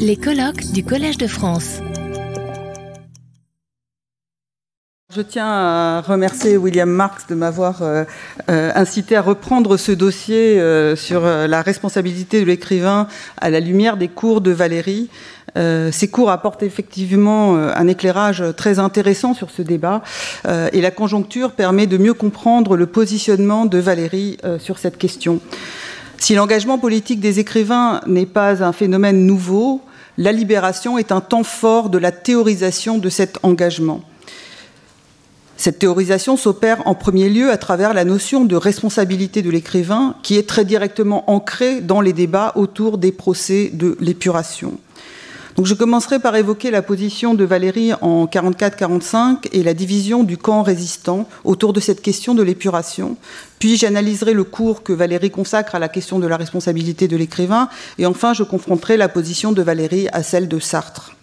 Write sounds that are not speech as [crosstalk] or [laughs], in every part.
Les colloques du Collège de France. Je tiens à remercier William Marx de m'avoir euh, euh, incité à reprendre ce dossier euh, sur la responsabilité de l'écrivain à la lumière des cours de Valérie. ces cours apportent effectivement un éclairage très intéressant sur ce débat et la conjoncture permet de mieux comprendre le positionnement de Valérie sur cette question. Si l'engagement politique des écrivains n'est pas un phénomène nouveau, la libération est un temps fort de la théorisation de cet engagement. Cette théorisation s'opère en premier lieu à travers la notion de responsabilité de l'écrivain qui est très directement ancrée dans les débats autour des procès de l'épuration. Donc je commencerai par évoquer la position de Valérie en 44-45 et la division du camp résistant autour de cette question de l'épuration. Puis j'analyserai le cours que Valérie consacre à la question de la responsabilité de l'écrivain. Et enfin, je confronterai la position de Valérie à celle de Sartre.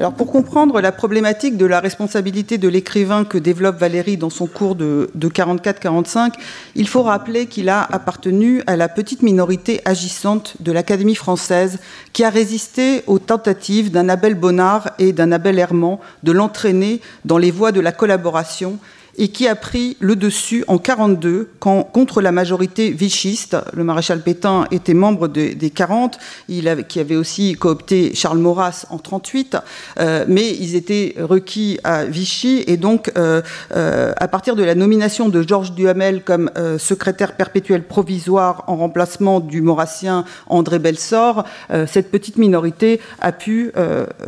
Alors pour comprendre la problématique de la responsabilité de l'écrivain que développe Valérie dans son cours de, 44-45, il faut rappeler qu'il a appartenu à la petite minorité agissante de l'Académie française qui a résisté aux tentatives d'un Abel Bonnard et d'un Abel Herman de l'entraîner dans les voies de la collaboration et qui a pris le dessus en 42 quand, contre la majorité vichiste. Le maréchal Pétain était membre des 40, il avait, qui avait aussi coopté Charles Maurras en 38, euh, mais ils étaient requis à Vichy et donc euh, euh, à partir de la nomination de Georges Duhamel comme secrétaire perpétuel provisoire en remplacement du maurassien André Belsor, cette petite minorité a pu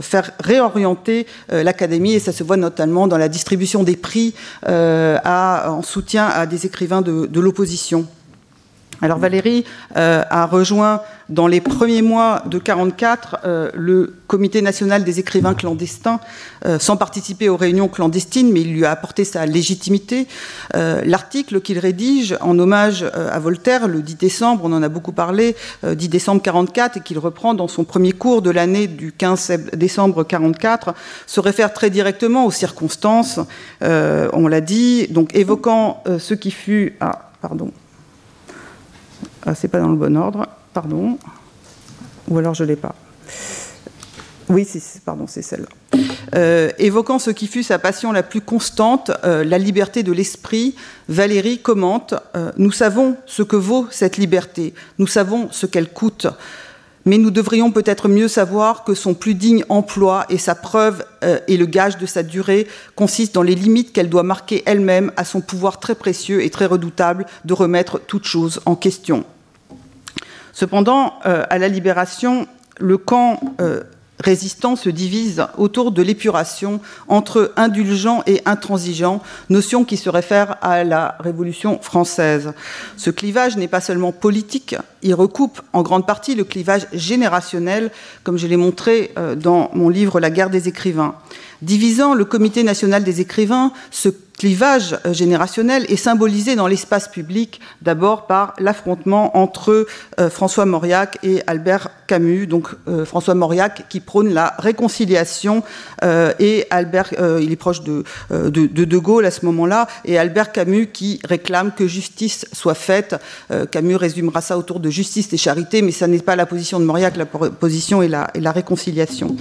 faire réorienter l'académie et ça se voit notamment dans la distribution des prix euh, en soutien à des écrivains de, l'opposition. Alors Valérie euh, a rejoint dans les premiers mois de 1944 euh, le Comité national des écrivains clandestins, sans participer aux réunions clandestines, mais il lui a apporté sa légitimité. L'article qu'il rédige en hommage à Voltaire le 10 décembre, on en a beaucoup parlé, 10 décembre 1944, et qu'il reprend dans son premier cours de l'année du 15 décembre 1944, se réfère très directement aux circonstances, on l'a dit, donc évoquant ce qui fut... Ah, pardon. Ah, c'est pas dans le bon ordre, pardon. Ou alors je l'ai pas. Oui, pardon, c'est celle-là. Euh, évoquant ce qui fut sa passion la plus constante, euh, la liberté de l'esprit, Valérie commente euh, Nous savons ce que vaut cette liberté, nous savons ce qu'elle coûte, mais nous devrions peut-être mieux savoir que son plus digne emploi et sa preuve et le gage de sa durée consistent dans les limites qu'elle doit marquer elle-même à son pouvoir très précieux et très redoutable de remettre toute chose en question. Cependant, euh, à la libération, le camp euh, résistant se divise autour de l'épuration entre indulgent et intransigeant, notion qui se réfère à la Révolution française. Ce clivage n'est pas seulement politique, il recoupe en grande partie le clivage générationnel, comme je l'ai montré euh, dans mon livre La guerre des écrivains. Divisant le Comité national des écrivains, ce clivage euh, générationnel est symbolisé dans l'espace public d'abord par l'affrontement entre euh, François Mauriac et Albert Camus. Donc François Mauriac qui prône la réconciliation et Albert, il est proche de, de, de, Gaulle à ce moment-là, et Albert Camus qui réclame que justice soit faite. Camus résumera ça autour de justice et charité, mais ça n'est pas la position de Mauriac, la position est la, réconciliation.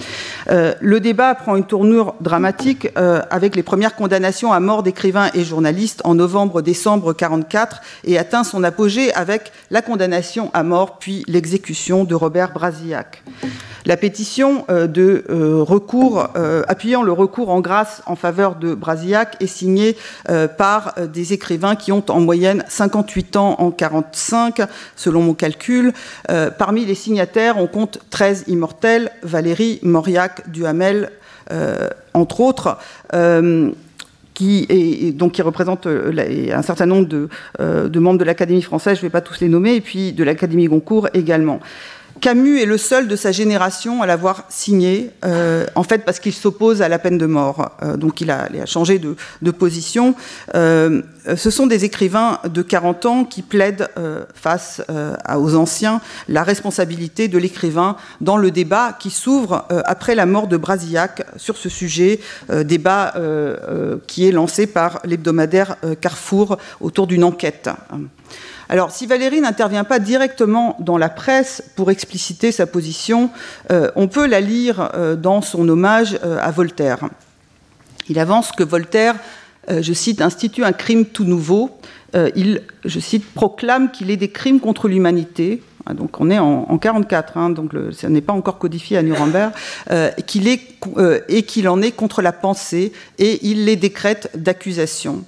le débat prend une tournure dramatique avec les premières condamnations à mort d'écrivains et journalistes en novembre-décembre 1944 et atteint son apogée avec la condamnation à mort puis l'exécution de Robert Brasillac. La pétition euh, de euh, recours, euh, appuyant le recours en grâce en faveur de Brasillac est signée par des écrivains qui ont en moyenne 58 ans en 45, selon mon calcul. Parmi les signataires, on compte 13 immortels, Valérie, Mauriac, Duhamel, entre autres qui, est, donc, qui euh, un certain nombre euh, de membres de l'Académie française, je ne vais pas tous les nommer, et puis de l'Académie Goncourt également. Camus est le seul de sa génération à l'avoir signé, euh, en fait parce qu'il s'oppose à la peine de mort. Euh, donc il a, changé de, position. Euh, ce sont des écrivains de 40 ans qui plaident face aux anciens la responsabilité de l'écrivain dans le débat qui s'ouvre après la mort de Brasillac sur ce sujet, débat qui est lancé par l'hebdomadaire Carrefour autour d'une enquête. Alors, si Valérie n'intervient pas directement dans la presse pour expliciter sa position, euh, on peut la lire euh, dans son hommage euh, à Voltaire. Il avance que Voltaire, je cite, institue un crime tout nouveau. il, je cite, proclame qu'il est des crimes contre l'humanité, donc on est en, 1944, hein, donc ça n'est pas encore codifié à Nuremberg, euh, euh, et qu'il en est contre la pensée, et il les décrète d'accusation.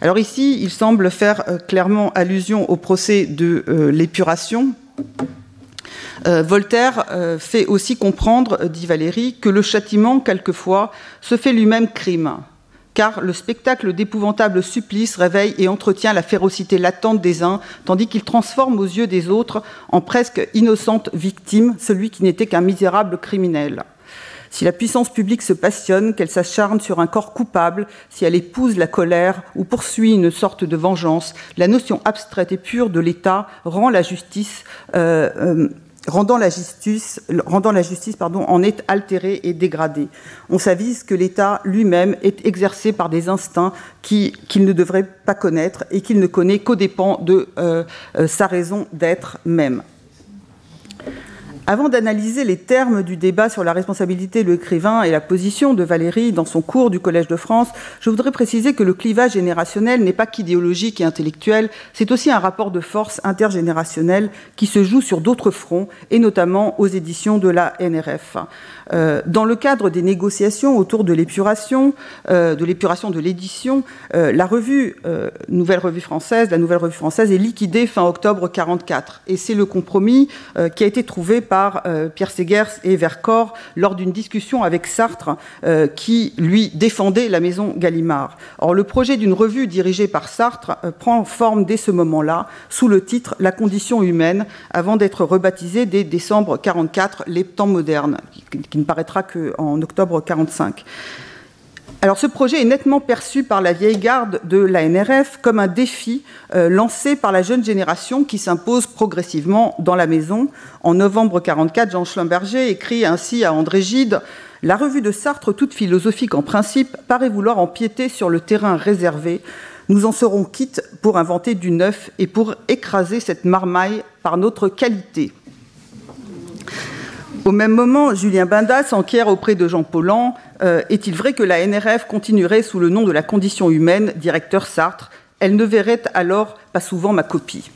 Alors ici, il semble faire euh, clairement allusion au procès de l'épuration. Voltaire fait aussi comprendre, dit Valérie, que le châtiment, quelquefois, se fait lui-même crime car le spectacle d'épouvantable supplice réveille et entretient la férocité latente des uns, tandis qu'il transforme aux yeux des autres en presque innocente victime celui qui n'était qu'un misérable criminel. Si la puissance publique se passionne, qu'elle s'acharne sur un corps coupable, si elle épouse la colère ou poursuit une sorte de vengeance, la notion abstraite et pure de l'État rend la justice euh, euh, rendant la justice, rendant la justice pardon, en est altérée et dégradée. On s'avise que l'État lui-même est exercé par des instincts qu'il ne devrait pas connaître et qu'il ne connaît qu'aux dépens de euh, euh, sa raison d'être même. Avant d'analyser les termes du débat sur la responsabilité de l'écrivain et la position de Valérie dans son cours du Collège de France, je voudrais préciser que le clivage générationnel n'est pas qu'idéologique et intellectuel, c'est aussi un rapport de force intergénérationnel qui se joue sur d'autres fronts, et notamment aux éditions de la NRF. Euh, dans le cadre des négociations autour de l'épuration, euh, de l'épuration de l'édition, euh, la revue Nouvelle Revue Française, la Nouvelle Revue Française est liquidée fin octobre 44, et c'est le compromis qui a été trouvé par Pierre Segers et Vercors lors d'une discussion avec Sartre, qui lui défendait la maison Gallimard. Or, le projet d'une revue dirigée par Sartre prend forme dès ce moment-là, sous le titre La condition humaine, avant d'être rebaptisé dès décembre 44 Les temps modernes, ne paraîtra qu'en octobre 1945. Alors ce projet est nettement perçu par la vieille garde de la NRF comme un défi euh, lancé par la jeune génération qui s'impose progressivement dans la maison. En novembre 1944, Jean Schlumberger écrit ainsi à André Gide La revue de Sartre, toute philosophique en principe, paraît vouloir empiéter sur le terrain réservé. Nous en serons quittes pour inventer du neuf et pour écraser cette marmaille par notre qualité. Au même moment, Julien Binda s'enquiert auprès de Jean Paulhan euh, Est-il vrai que la NRF continuerait sous le nom de la condition humaine, directeur Sartre? Elle ne verrait alors pas souvent ma copie.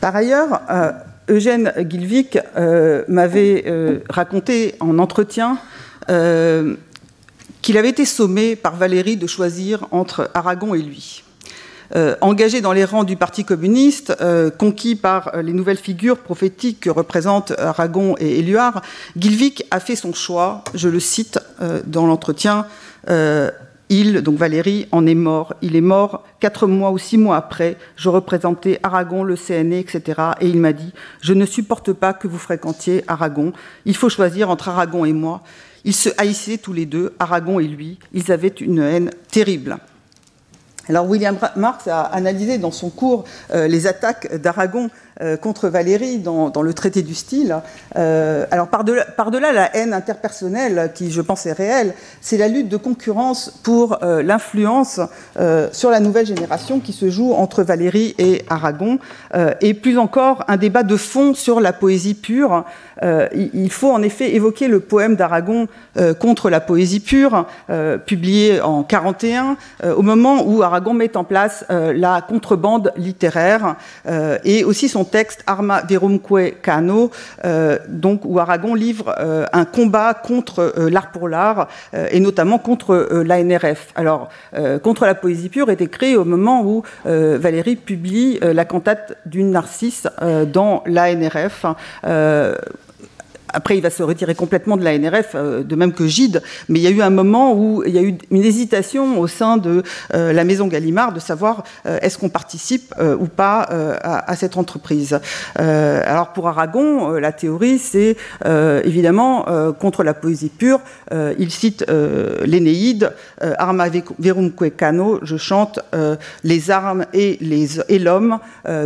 Par ailleurs, euh, Eugène Gilvik euh, m'avait raconté en entretien qu'il avait été sommé par Valérie de choisir entre Aragon et lui. Euh, engagé dans les rangs du Parti communiste, euh, conquis par euh, les nouvelles figures prophétiques que représentent Aragon et Éluard, Gilvik a fait son choix, je le cite dans l'entretien, il, donc Valérie, en est mort. Il est mort quatre mois ou six mois après. Je représentais Aragon, le CNE, etc. Et il m'a dit Je ne supporte pas que vous fréquentiez Aragon. Il faut choisir entre Aragon et moi. Ils se haïssaient tous les deux, Aragon et lui. Ils avaient une haine terrible. Alors William Marx a analysé dans son cours euh, les attaques d'Aragon euh, contre Valérie dans, le traité du style. Euh, alors par-delà par -delà la haine interpersonnelle qui, je pense, est réelle, c'est la lutte de concurrence pour l'influence sur la nouvelle génération qui se joue entre Valérie et Aragon, et plus encore un débat de fond sur la poésie pure. il faut en effet évoquer le poème d'Aragon contre la poésie pure, publié en 41, au moment où Aragon met en place euh, la contrebande littéraire euh, et aussi son texte Arma Verumque Cano, euh, donc où Aragon livre un combat contre l'art pour l'art et notamment contre l'ANRF. Alors, contre la poésie pure est écrit au moment où Valérie publie la cantate d'une Narcisse dans l'ANRF après, il va se retirer complètement de la NRF, euh, de même que Gide, mais il y a eu un moment où il y a eu une hésitation au sein de euh, la maison Gallimard de savoir euh, est-ce qu'on participe ou pas à, cette entreprise. alors pour Aragon, la théorie, c'est évidemment contre la poésie pure. il cite l'Énéide, Arma verum cano, je chante les armes et l'homme.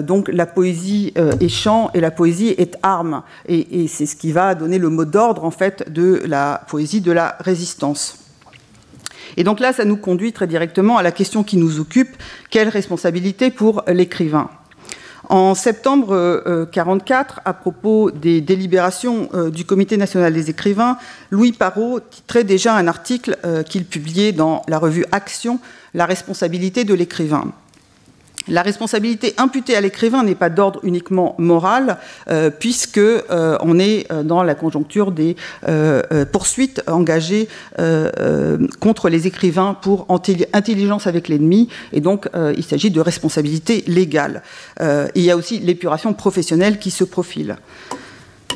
donc la poésie est chant et la poésie est arme. Et c'est ce qui va donner le mot d'ordre en fait de la poésie de la résistance. Et donc là, ça nous conduit très directement à la question qui nous occupe, quelle responsabilité pour l'écrivain? En septembre 1944, euh, à propos des délibérations euh, du Comité national des écrivains, Louis Parot titrait déjà un article euh, qu'il publiait dans la revue Action, La responsabilité de l'écrivain. La responsabilité imputée à l'écrivain n'est pas d'ordre uniquement moral, euh, euh, est euh, dans la conjoncture des poursuites engagées contre les écrivains pour intelligence avec l'ennemi, et donc il s'agit de responsabilité légale. il y a aussi l'épuration professionnelle qui se profile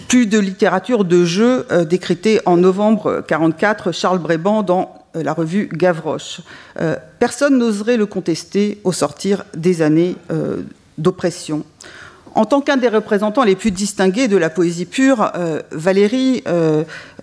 plus de littérature de jeu décrétée en novembre 1944, Charles Bréban dans euh, la revue Gavroche. Euh, personne n'oserait le contester au sortir des années euh, d'oppression. En tant qu'un des représentants les plus distingués de la poésie pure, Valérie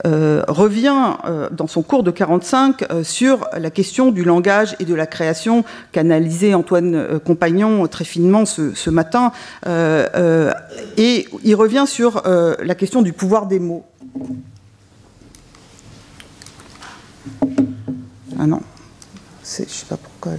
revient dans son cours de 45 sur la question du langage et de la création qu'analysait Antoine Compagnon très finement ce matin. et il revient sur la question du pouvoir des mots. Ah non, je ne sais pas pourquoi.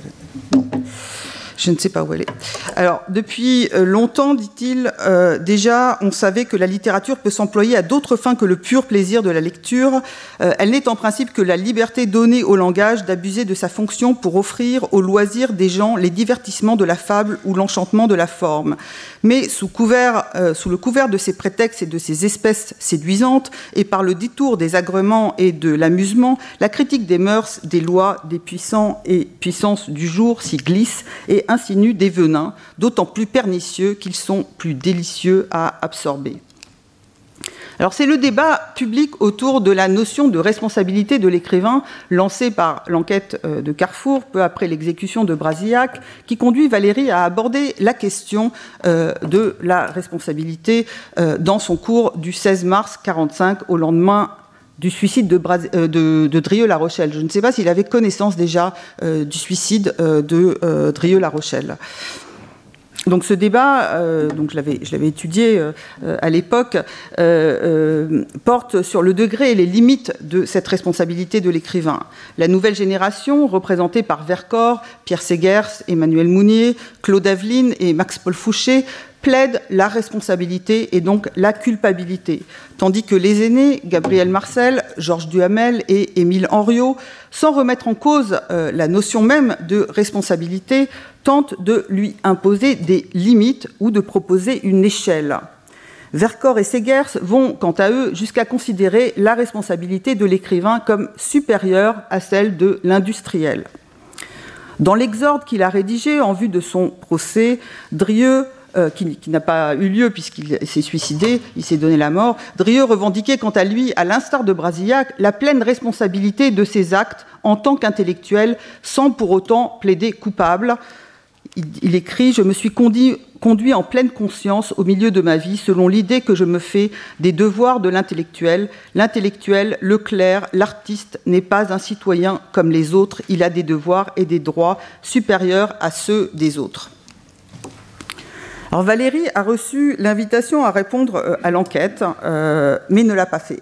Ne sais pas où elle est. Alors, depuis euh, longtemps, dit-il, euh, déjà, on savait que la littérature peut s'employer à d'autres fins que le pur plaisir de la lecture. Euh, elle n'est en principe que la liberté donnée au langage d'abuser de sa fonction pour offrir au loisir des gens les divertissements de la fable ou l'enchantement de la forme. Mais sous, couvert, sous le couvert de ces prétextes et de ces espèces séduisantes, et par le détour des agréments et de l'amusement, la critique des mœurs, des lois, des puissants et puissances du jour s'y glisse et insinue des venins, d'autant plus pernicieux qu'ils sont plus délicieux à absorber. Alors c'est le débat public autour de la notion de responsabilité de l'écrivain lancé par l'enquête euh, de Carrefour peu après l'exécution de Brasillac qui conduit Valérie à aborder la question euh, de la responsabilité euh, dans son cours du 16 mars 45 au lendemain du suicide de, euh, de, Drieux-La Rochelle. Je ne sais pas s'il avait connaissance déjà euh, du suicide euh, de Drieux-La Rochelle. Donc ce débat, je l'avais étudié à l'époque, porte sur le degré et les limites de cette responsabilité de l'écrivain. La nouvelle génération, représentée par Vercors, Pierre Segers, Emmanuel Mounier, Claude Aveline et Max-Paul Fouché, plaide la responsabilité et donc la culpabilité, tandis que les aînés, Gabriel Marcel, Georges Duhamel et Émile Henriot, sans remettre en cause euh, la notion même de responsabilité, tentent de lui imposer des limites ou de proposer une échelle. Vercors et Segers vont, quant à eux, jusqu'à considérer la responsabilité de l'écrivain comme supérieure à celle de l'industriel. Dans l'exorde qu'il a rédigé en vue de son procès, Drieux euh, qui, n'a pas eu lieu puisqu'il s'est suicidé, il s'est donné la mort, Drieux revendiquait quant à lui, à l'instar de Brasillac, la pleine responsabilité de ses actes en tant qu'intellectuel, sans pour autant plaider coupable. Il, écrit Je me suis conduit, conduit en pleine conscience au milieu de ma vie selon l'idée que je me fais des devoirs de l'intellectuel. L'intellectuel, le clerc, l'artiste n'est pas un citoyen comme les autres, il a des devoirs et des droits supérieurs à ceux des autres. Alors Valérie a reçu l'invitation à répondre euh, à l'enquête, euh, mais ne l'a pas fait.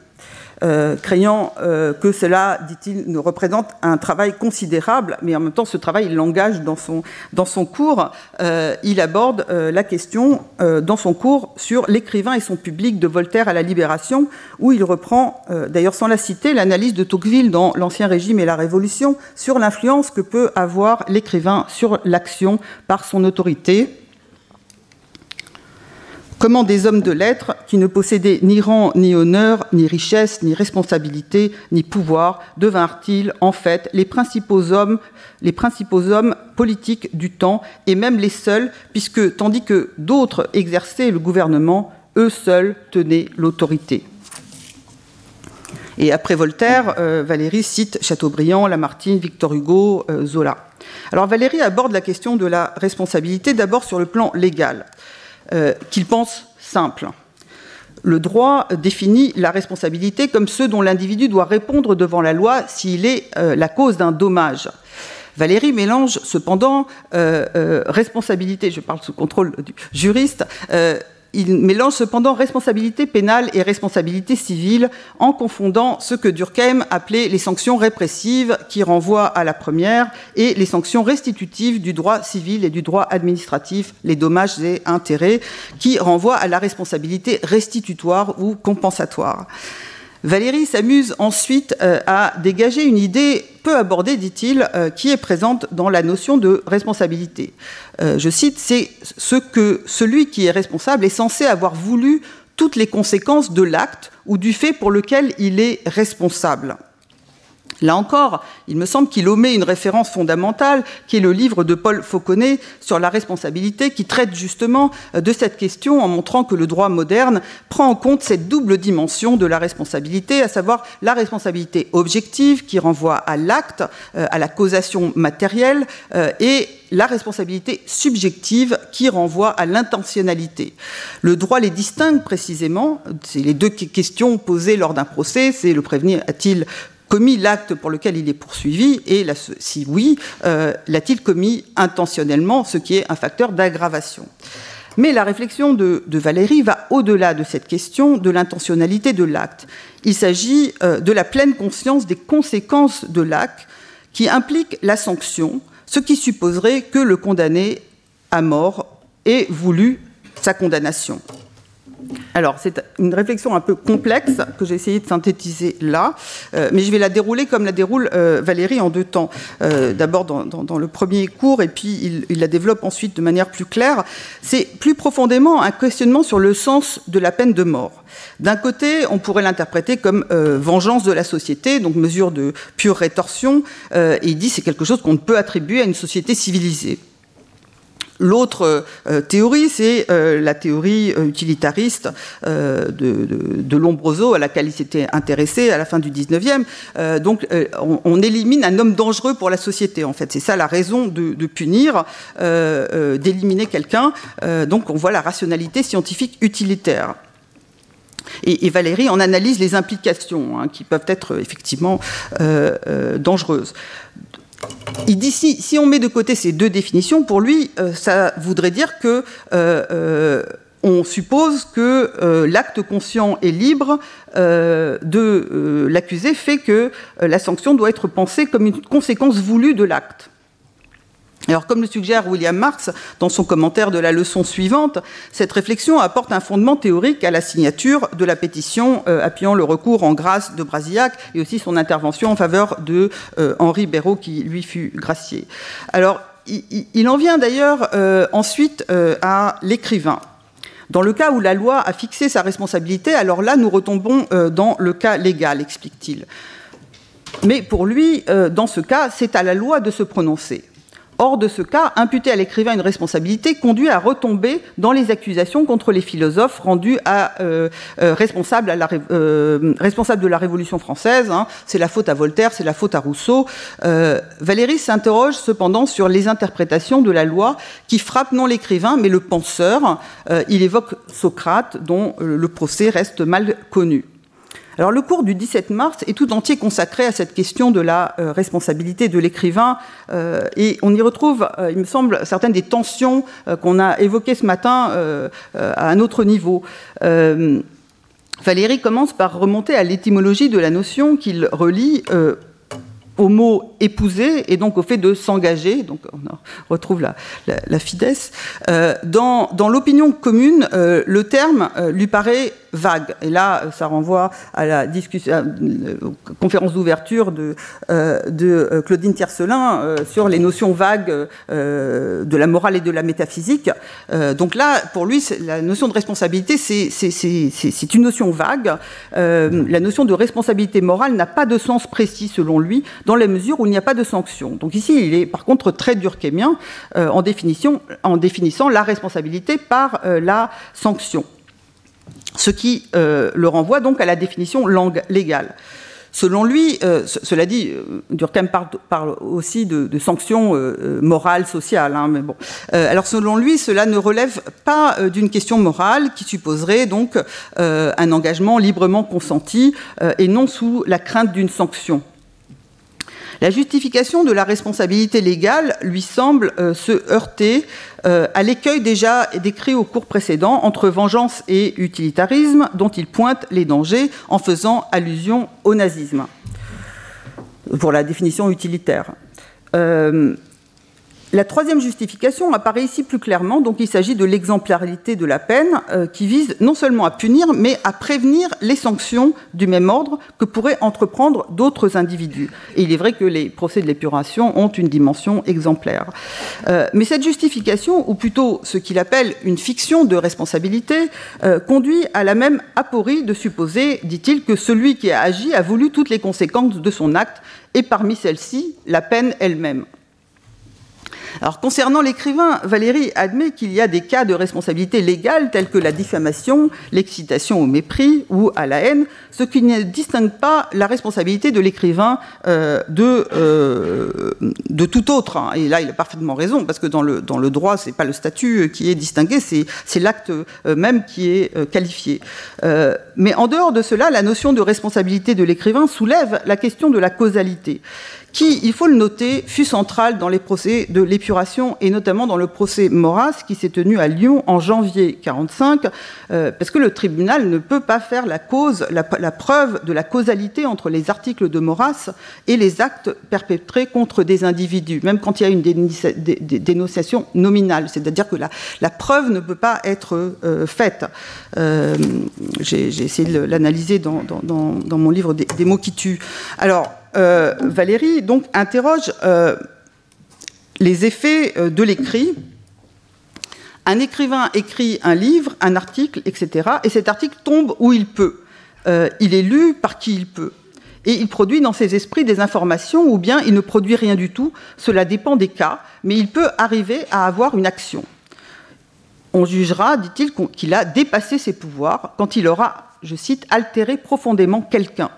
Euh, craignant que cela, dit-il, ne représente un travail considérable, mais en même temps ce travail il l'engage dans son, dans son cours. il aborde la question dans son cours sur l'écrivain et son public de Voltaire à la Libération, où il reprend, d'ailleurs sans la citer, l'analyse de Tocqueville dans l'Ancien Régime et la Révolution sur l'influence que peut avoir l'écrivain sur l'action par son autorité, Comment des hommes de lettres, qui ne possédaient ni rang, ni honneur, ni richesse, ni responsabilité, ni pouvoir, devinrent-ils en fait les principaux hommes, les principaux hommes politiques du temps, et même les seuls, puisque tandis que d'autres exerçaient le gouvernement, eux seuls tenaient l'autorité. Et après Voltaire, euh, Valérie cite Chateaubriand, Lamartine, Victor Hugo, euh, Zola. Alors Valérie aborde la question de la responsabilité d'abord sur le plan légal. Euh, qu'il pense simple. Le droit définit la responsabilité comme ceux dont l'individu doit répondre devant la loi s'il est euh, la cause d'un dommage. Valérie mélange cependant euh, responsabilité, je parle sous contrôle du juriste, il mélange cependant responsabilité pénale et responsabilité civile en confondant ce que Durkheim appelait les sanctions répressives qui renvoient à la première et les sanctions restitutives du droit civil et du droit administratif, les dommages et intérêts, qui renvoient à la responsabilité restitutoire ou compensatoire. Valérie s'amuse ensuite euh, à dégager une idée peu abordée, dit-il, euh, qui est présente dans la notion de responsabilité. Euh, je cite, c'est ce que celui qui est responsable est censé avoir voulu toutes les conséquences de l'acte ou du fait pour lequel il est responsable. Là encore, il me semble qu'il omet une référence fondamentale, qui est le livre de Paul Fauconnet sur la responsabilité, qui traite justement euh, de cette question en montrant que le droit moderne prend en compte cette double dimension de la responsabilité, à savoir la responsabilité objective qui renvoie à l'acte, euh, à la causation matérielle, euh, et la responsabilité subjective qui renvoie à l'intentionnalité. Le droit les distingue précisément, c'est les deux questions posées lors d'un procès, c'est le prévenir a-t-il commis l'acte pour lequel il est poursuivi et si oui, euh, l'a-t-il commis intentionnellement, ce qui est un facteur d'aggravation. Mais la réflexion de, Valérie va au-delà de cette question de l'intentionnalité de l'acte. Il s'agit euh, de la pleine conscience des conséquences de l'acte qui implique la sanction, ce qui supposerait que le condamné à mort ait voulu sa condamnation. Alors, c'est une réflexion un peu complexe que j'ai essayé de synthétiser là, euh, mais je vais la dérouler comme la déroule euh, Valérie en deux temps. Euh, d'abord dans, le premier cours, et puis il, la développe ensuite de manière plus claire. C'est plus profondément un questionnement sur le sens de la peine de mort. D'un côté, on pourrait l'interpréter comme vengeance de la société, donc mesure de pure rétorsion, et il dit c'est quelque chose qu'on ne peut attribuer à une société civilisée. L'autre euh, théorie, c'est euh, la théorie euh, utilitariste de, Lombroso, à laquelle il s'était intéressé à la fin du 19e. donc, on, élimine un homme dangereux pour la société, en fait. C'est ça la raison de, punir, d'éliminer quelqu'un. donc, on voit la rationalité scientifique utilitaire. Et, Valérie en analyse les implications, hein, qui peuvent être effectivement dangereuses il dit si, on met de côté ces deux définitions, pour lui, euh, ça voudrait dire que euh, euh, on suppose que l'acte conscient et libre de l'accusé fait que la sanction doit être pensée comme une conséquence voulue de l'acte. Alors, comme le suggère William Marx dans son commentaire de la leçon suivante, cette réflexion apporte un fondement théorique à la signature de la pétition euh, appuyant le recours en grâce de Brasillac et aussi son intervention en faveur de euh, Henri Béraud qui lui fut gracié. Alors, il, en vient d'ailleurs euh, ensuite à l'écrivain. Dans le cas où la loi a fixé sa responsabilité, alors là, nous retombons dans le cas légal, explique-t-il. Mais pour lui, dans ce cas, c'est à la loi de se prononcer. Hors de ce cas, imputer à l'écrivain une responsabilité conduit à retomber dans les accusations contre les philosophes rendus à, euh, euh, responsables, euh, de la Révolution française. Hein. C'est la faute à Voltaire, c'est la faute à Rousseau. Valéry s'interroge cependant sur les interprétations de la loi qui frappent non l'écrivain mais le penseur. il évoque Socrate dont le procès reste mal connu. Alors le cours du 17 mars est tout entier consacré à cette question de la euh, responsabilité de l'écrivain euh, et on y retrouve, euh, il me semble, certaines des tensions qu'on a évoquées ce matin à un autre niveau. Valérie commence par remonter à l'étymologie de la notion qu'il relie au mot épouser et donc au fait de s'engager, donc on retrouve la, la, fidesse. dans, dans l'opinion commune, le terme lui paraît vague. Et là, ça renvoie à la discussion, euh, conférence d'ouverture de, euh, de, euh, Claudine Tiercelin sur les notions vagues de la morale et de la métaphysique. donc là, pour lui, la notion de responsabilité, c'est une notion vague. la notion de responsabilité morale n'a pas de sens précis, selon lui, dans la mesure où n'y a pas de sanction. Donc ici, il est par contre très durkheimien en, définition, en définissant la responsabilité par la sanction ce qui euh, le renvoie donc à la définition langue légale. Selon lui, euh, cela dit, euh, Durkheim parle, aussi de, sanctions morales, sociales. Hein, mais bon. alors selon lui, cela ne relève pas d'une question morale qui supposerait donc un engagement librement consenti et non sous la crainte d'une sanction. La justification de la responsabilité légale lui semble euh, se heurter euh, à l'écueil déjà décrit au cours précédent entre vengeance et utilitarisme, dont il pointe les dangers en faisant allusion au nazisme, pour la définition utilitaire. Euh, la troisième justification apparaît ici plus clairement, donc il s'agit de l'exemplarité de la peine euh, qui vise non seulement à punir, mais à prévenir les sanctions du même ordre que pourraient entreprendre d'autres individus. Et il est vrai que les procès de l'épuration ont une dimension exemplaire. Euh, mais cette justification, ou plutôt ce qu'il appelle une fiction de responsabilité, euh, conduit à la même aporie de supposer, dit-il, que celui qui a agi a voulu toutes les conséquences de son acte, et parmi celles-ci, la peine elle-même. Concernant l'écrivain, Valérie admet qu'il y a des cas de responsabilité légale tels que la diffamation, l'excitation au mépris ou à la haine, ce qui ne distingue pas la responsabilité de l'écrivain euh, de, euh, de tout autre. Hein. Et là, il a parfaitement raison, parce que dans le, dans le droit, ce n'est pas le statut qui est distingué, c'est l'acte euh, même qui est qualifié. mais en dehors de cela, la notion de responsabilité de l'écrivain soulève la question de la causalité qui, il faut le noter, fut central dans les procès de l'épuration et notamment dans le procès Maurras qui s'est tenu à Lyon en janvier 1945, euh, parce que le tribunal ne peut pas faire la cause, la, preuve de la causalité entre les articles de Maurras et les actes perpétrés contre des individus, même quand il y a une dénonciation nominale, c'est-à-dire que la, preuve ne peut pas être euh, faite. Euh, j'ai essayé de l'analyser dans, mon livre des, des mots qui tuent. Alors, euh, Valérie donc interroge euh, les effets euh, de l'écrit. Un écrivain écrit un livre, un article, etc. Et cet article tombe où il peut. il est lu par qui il peut. Et il produit dans ses esprits des informations ou bien il ne produit rien du tout. Cela dépend des cas, mais il peut arriver à avoir une action. On jugera, dit-il, qu'il a dépassé ses pouvoirs quand il aura, je cite, altéré profondément quelqu'un.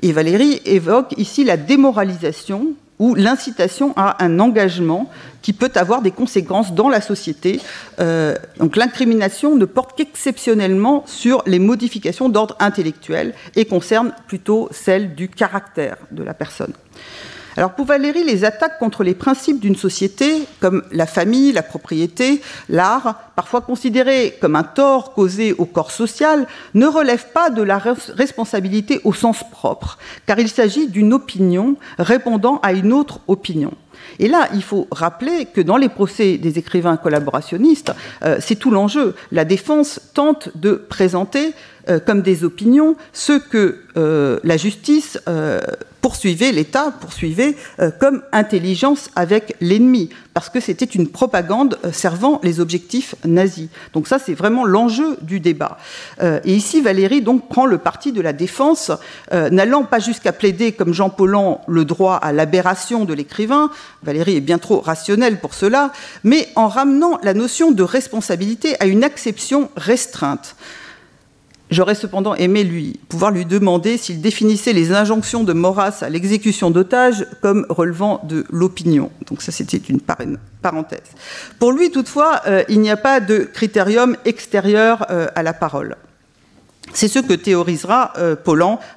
Et Valérie évoque ici la démoralisation ou l'incitation à un engagement qui peut avoir des conséquences dans la société. Euh, donc l'incrimination ne porte qu'exceptionnellement sur les modifications d'ordre intellectuel et concerne plutôt celles du caractère de la personne. Alors pour Valérie, les attaques contre les principes d'une société, comme la famille, la propriété, l'art, parfois considérés comme un tort causé au corps social, ne relèvent pas de la responsabilité au sens propre, car il s'agit d'une opinion répondant à une autre opinion. Et là, il faut rappeler que dans les procès des écrivains collaborationnistes, euh, c'est tout l'enjeu. La défense tente de présenter euh, comme des opinions ce que euh, la justice poursuivait, l'État poursuivait comme intelligence avec l'ennemi, parce que c'était une propagande servant les objectifs nazis. Donc ça, c'est vraiment l'enjeu du débat. et ici, Valérie donc prend le parti de la défense, n'allant pas jusqu'à plaider comme Jean Paulhan le droit à l'aberration de l'écrivain. Valérie est bien trop rationnelle pour cela, mais en ramenant la notion de responsabilité à une acception restreinte. J'aurais cependant aimé lui, pouvoir lui demander s'il définissait les injonctions de Maurras à l'exécution d'otages comme relevant de l'opinion. Donc ça, c'était une parenthèse. Pour lui, toutefois, euh, il n'y a pas de critérium extérieur euh, à la parole. C'est ce que théorisera euh,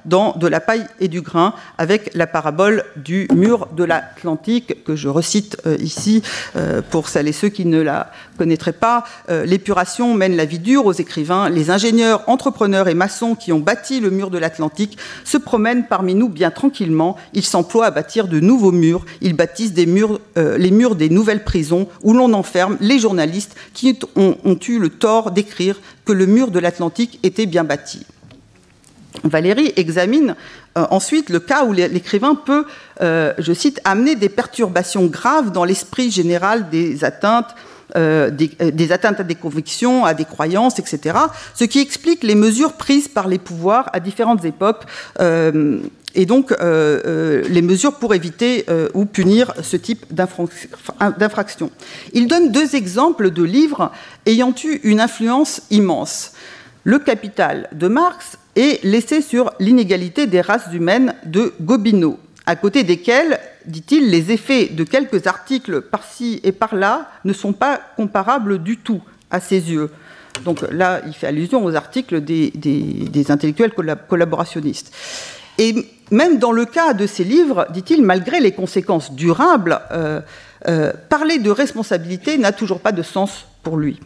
dans De la paille et du grain avec la parabole du mur de l'Atlantique que je recite euh, ici euh, pour celles et ceux qui ne la connaîtraient pas. L'épuration mène la vie dure aux écrivains. Les ingénieurs, entrepreneurs et maçons qui ont bâti le mur de l'Atlantique se promènent parmi nous bien tranquillement. Ils s'emploient à bâtir de nouveaux murs. Ils bâtissent des murs, les murs des nouvelles prisons où l'on enferme les journalistes qui ont, eu le tort d'écrire que le mur de l'Atlantique était bien bâti. Valérie examine euh, ensuite le cas où l'écrivain peut, euh, je cite, amener des perturbations graves dans l'esprit général des atteintes. Euh, des, atteintes à des convictions, à des croyances, etc. Ce qui explique les mesures prises par les pouvoirs à différentes époques et donc les mesures pour éviter ou punir ce type d'infraction. Il donne deux exemples de livres ayant eu une influence immense. Le Capital de Marx et l'essai sur l'inégalité des races humaines de Gobineau, à côté desquels, dit-il, les effets de quelques articles par-ci et par-là ne sont pas comparables du tout à ses yeux. Donc là, il fait allusion aux articles des, intellectuels collaborationnistes. Et même dans le cas de ces livres, dit-il, malgré les conséquences durables, euh, euh, parler de responsabilité n'a toujours pas de sens pour lui.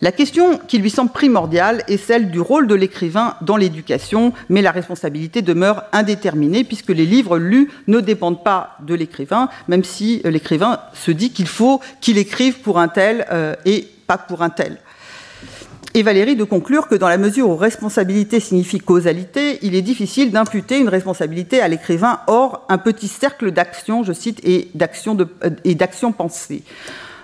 La question qui lui semble primordiale est celle du rôle de l'écrivain dans l'éducation, mais la responsabilité demeure indéterminée puisque les livres lus ne dépendent pas de l'écrivain, même si euh, l'écrivain se dit qu'il faut qu'il écrive pour un tel euh, et pas pour un tel. Et Valérie de conclure que dans la mesure où responsabilité signifie causalité, il est difficile d'imputer une responsabilité à l'écrivain hors un petit cercle d'action, je cite, et d'action pensée.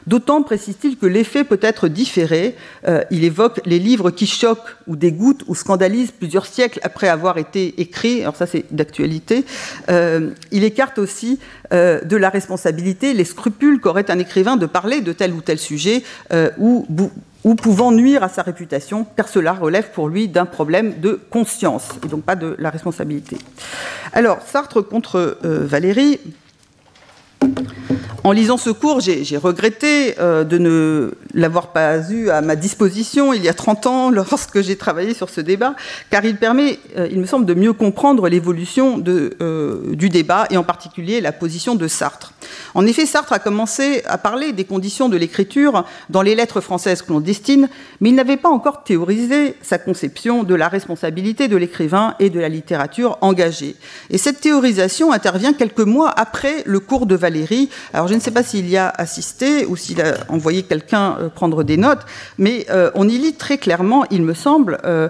D'autant, précise-t-il, que l'effet peut être différé. Euh, il évoque les livres qui choquent ou dégoûtent ou scandalisent plusieurs siècles après avoir été écrits. Alors ça, c'est d'actualité. Euh, il écarte aussi euh, de la responsabilité les scrupules qu'aurait un écrivain de parler de tel ou tel sujet ou, ou pouvant nuire à sa réputation, car cela relève pour lui d'un problème de conscience et donc pas de la responsabilité. Alors, Sartre contre Valérie, en lisant ce cours, j'ai regretté euh, de ne l'avoir pas eu à ma disposition il y a 30 ans [laughs] lorsque j'ai travaillé sur ce débat, car il permet, euh, il me semble, de mieux comprendre l'évolution euh, du débat et en particulier la position de Sartre. En effet, Sartre a commencé à parler des conditions de l'écriture dans les lettres françaises destine, mais il n'avait pas encore théorisé sa conception de la responsabilité de l'écrivain et de la littérature engagée. Et cette théorisation intervient quelques mois après le cours de Valérie. Je ne sais pas s'il y a assisté ou s'il a envoyé quelqu'un euh, prendre des notes, mais euh, on y lit très clairement, il me semble, euh,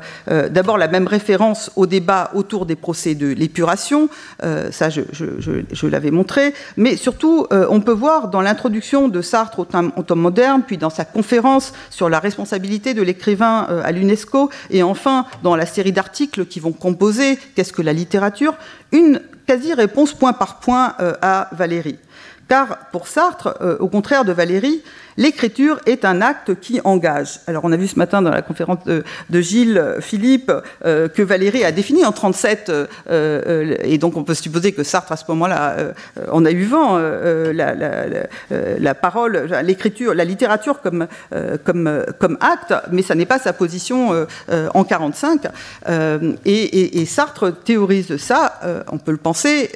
d'abord la même référence au débat autour des procès de l'épuration, ça je, l'avais montré, mais surtout on peut voir dans l'introduction de Sartre au temps, moderne, puis dans sa conférence sur la responsabilité de l'écrivain à l'UNESCO, et enfin dans la série d'articles qui vont composer Qu'est-ce que la littérature? une quasi-réponse point par point à Valérie. Car pour Sartre, euh, au contraire de Valérie, l'écriture est un acte qui engage. Alors on a vu ce matin dans la conférence de, Gilles Philippe euh, que Valérie a défini en 37, euh, et donc on peut supposer que Sartre à ce moment-là on a eu vent la, parole, l'écriture, la littérature comme, acte, mais ça n'est pas sa position en 45. Et, Sartre théorise ça, on peut le penser,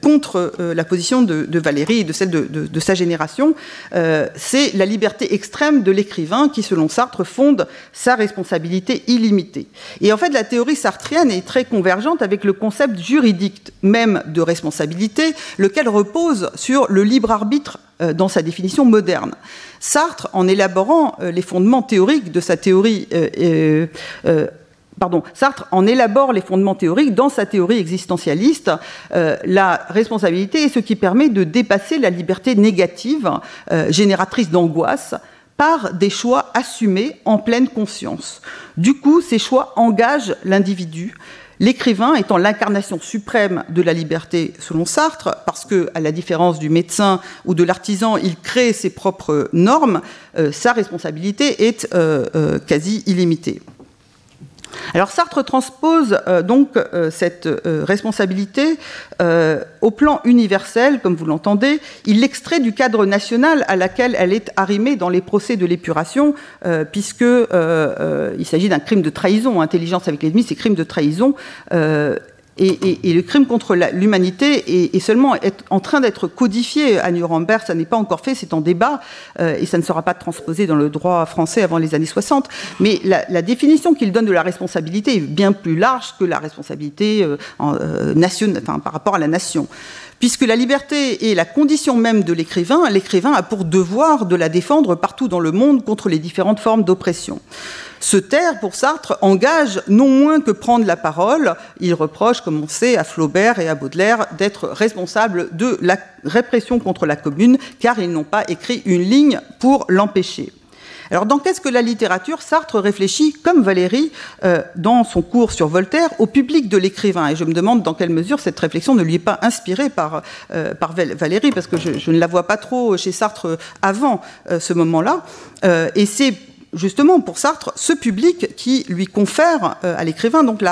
contre la position de Valérie de celle de, sa génération, euh, c'est la liberté extrême de l'écrivain qui, selon Sartre, fonde sa responsabilité illimitée. Et en fait, la théorie sartrienne est très convergente avec le concept juridique même de responsabilité, lequel repose sur le libre arbitre euh, dans sa définition moderne. Sartre, en élaborant euh, les fondements théoriques de sa théorie pardon, Sartre en élabore les fondements théoriques dans sa théorie existentialiste. Euh, la responsabilité est ce qui permet de dépasser la liberté négative, euh, génératrice d'angoisse, par des choix assumés en pleine conscience. Du coup, ces choix engagent l'individu. L'écrivain étant l'incarnation suprême de la liberté selon Sartre, parce que, à la différence du médecin ou de l'artisan, il crée ses propres normes, euh, sa responsabilité est quasi illimitée. Alors Sartre transpose euh, donc euh, cette euh, responsabilité au plan universel, comme vous l'entendez. Il l'extrait du cadre national à laquelle elle est arrimée dans les procès de l'épuration, puisque il s'agit d'un crime de trahison. Intelligence avec l'ennemi, c'est crime de trahison. Et, le crime contre l'humanité est, seulement en train d'être codifié à Nuremberg, ça n'est pas encore fait, c'est en débat, euh, et ça ne sera pas transposé dans le droit français avant les années 60. Mais la, définition qu'il donne de la responsabilité est bien plus large que la responsabilité euh, euh, par rapport à la nation. Puisque la liberté est la condition même de l'écrivain, l'écrivain a pour devoir de la défendre partout dans le monde contre les différentes formes d'oppression. Se taire, pour Sartre, engage non moins que prendre la parole. Il reproche, comme on sait, à Flaubert et à Baudelaire d'être responsables de la répression contre la commune, car ils n'ont pas écrit une ligne pour l'empêcher. Alors, dans Qu'est-ce que la littérature Sartre réfléchit, comme Valérie, euh, dans son cours sur Voltaire, au public de l'écrivain? Et je me demande dans quelle mesure cette réflexion ne lui est pas inspirée par, euh, Valérie, parce que je, ne la vois pas trop chez Sartre avant euh, ce moment-là. et c'est justement pour Sartre ce public qui lui confère à l'écrivain donc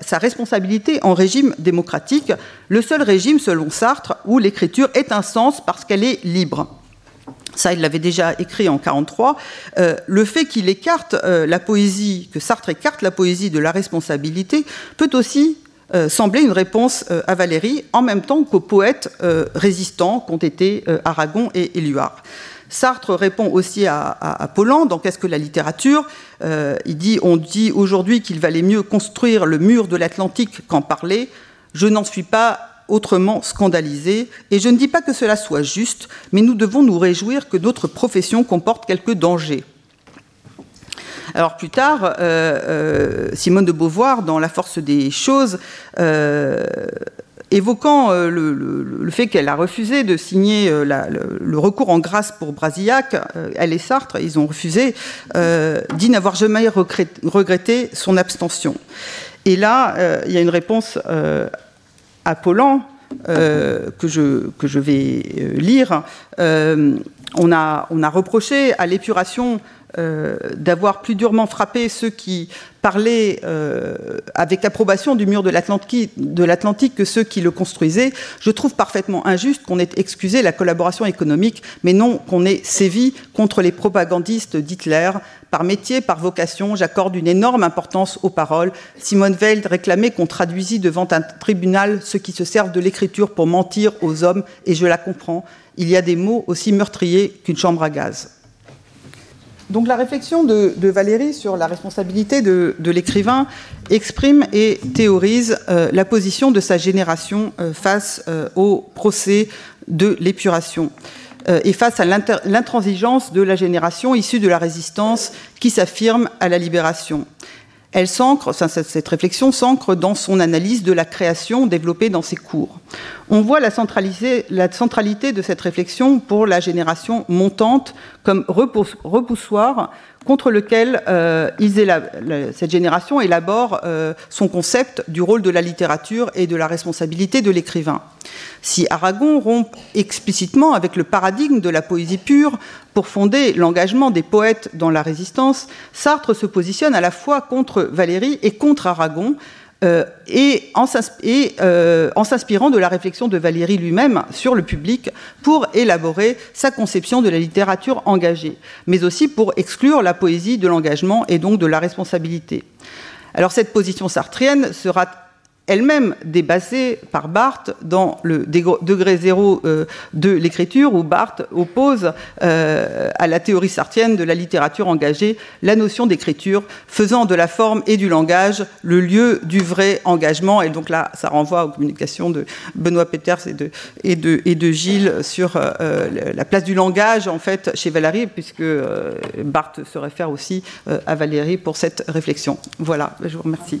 sa responsabilité en régime démocratique, le seul régime selon Sartre où l'écriture est un sens parce qu'elle est libre. Ça, il l'avait déjà écrit en 1943. Euh, le fait qu'il écarte euh, la poésie, que Sartre écarte la poésie de la responsabilité, peut aussi semblait une réponse à Valérie, en même temps qu'aux poètes résistants qu'ont été Aragon et Éluard. Sartre répond aussi à, à, dans Qu'est-ce que la littérature? Il dit On dit aujourd'hui qu'il valait mieux construire le mur de l'Atlantique qu'en parler. Je n'en suis pas autrement scandalisé, et je ne dis pas que cela soit juste, mais nous devons nous réjouir que notre profession comporte quelques dangers. Alors plus tard, euh, euh, Simone de Beauvoir, dans La force des choses, euh, évoquant le, fait qu'elle a refusé de signer le, recours en grâce pour Brasillac, elle et Sartre, ils ont refusé, dit n'avoir jamais regretté son abstention. Et là, il y a une réponse à Paulan, que, je, vais lire, on, a, on a reproché à l'épuration euh, d'avoir plus durement frappé ceux qui parlaient euh, avec approbation du mur de l'Atlantique que ceux qui le construisaient, je trouve parfaitement injuste qu'on ait excusé la collaboration économique, mais non qu'on ait sévi contre les propagandistes d'Hitler. Par métier, par vocation, j'accorde une énorme importance aux paroles. Simone Veil réclamait qu'on traduisit devant un tribunal ceux qui se servent de l'écriture pour mentir aux hommes, et je la comprends. Il y a des mots aussi meurtriers qu'une chambre à gaz. Donc la réflexion de, Valérie sur la responsabilité de, l'écrivain exprime et théorise euh, la position de sa génération euh, face euh, au procès de l'épuration et face à l'intransigeance de la génération issue de la résistance qui s'affirme à la libération. Elle s'ancre, cette réflexion s'ancre dans son analyse de la création développée dans ses cours. On voit la, la centralité de cette réflexion pour la génération montante comme repoussoir contre lequel euh, cette génération élabore euh, son concept du rôle de la littérature et de la responsabilité de l'écrivain. Si Aragon rompt explicitement avec le paradigme de la poésie pure pour fonder l'engagement des poètes dans la résistance, Sartre se positionne à la fois contre Valéry et contre Aragon, euh, et euh, en s'inspirant de la réflexion de Valéry lui-même sur le public pour élaborer sa conception de la littérature engagée, mais aussi pour exclure la poésie de l'engagement et donc de la responsabilité. Alors cette position sartrienne sera elle-même débasée par Barthes dans le degré zéro euh, de l'écriture, où Barthes oppose euh, à la théorie sartienne de la littérature engagée la notion d'écriture, faisant de la forme et du langage le lieu du vrai engagement. Et donc là, ça renvoie aux communications de Benoît Peters et de Gilles sur euh, la place du langage, en fait, chez Valérie, puisque Barthes se réfère aussi à Valérie pour cette réflexion. Voilà, je vous remercie.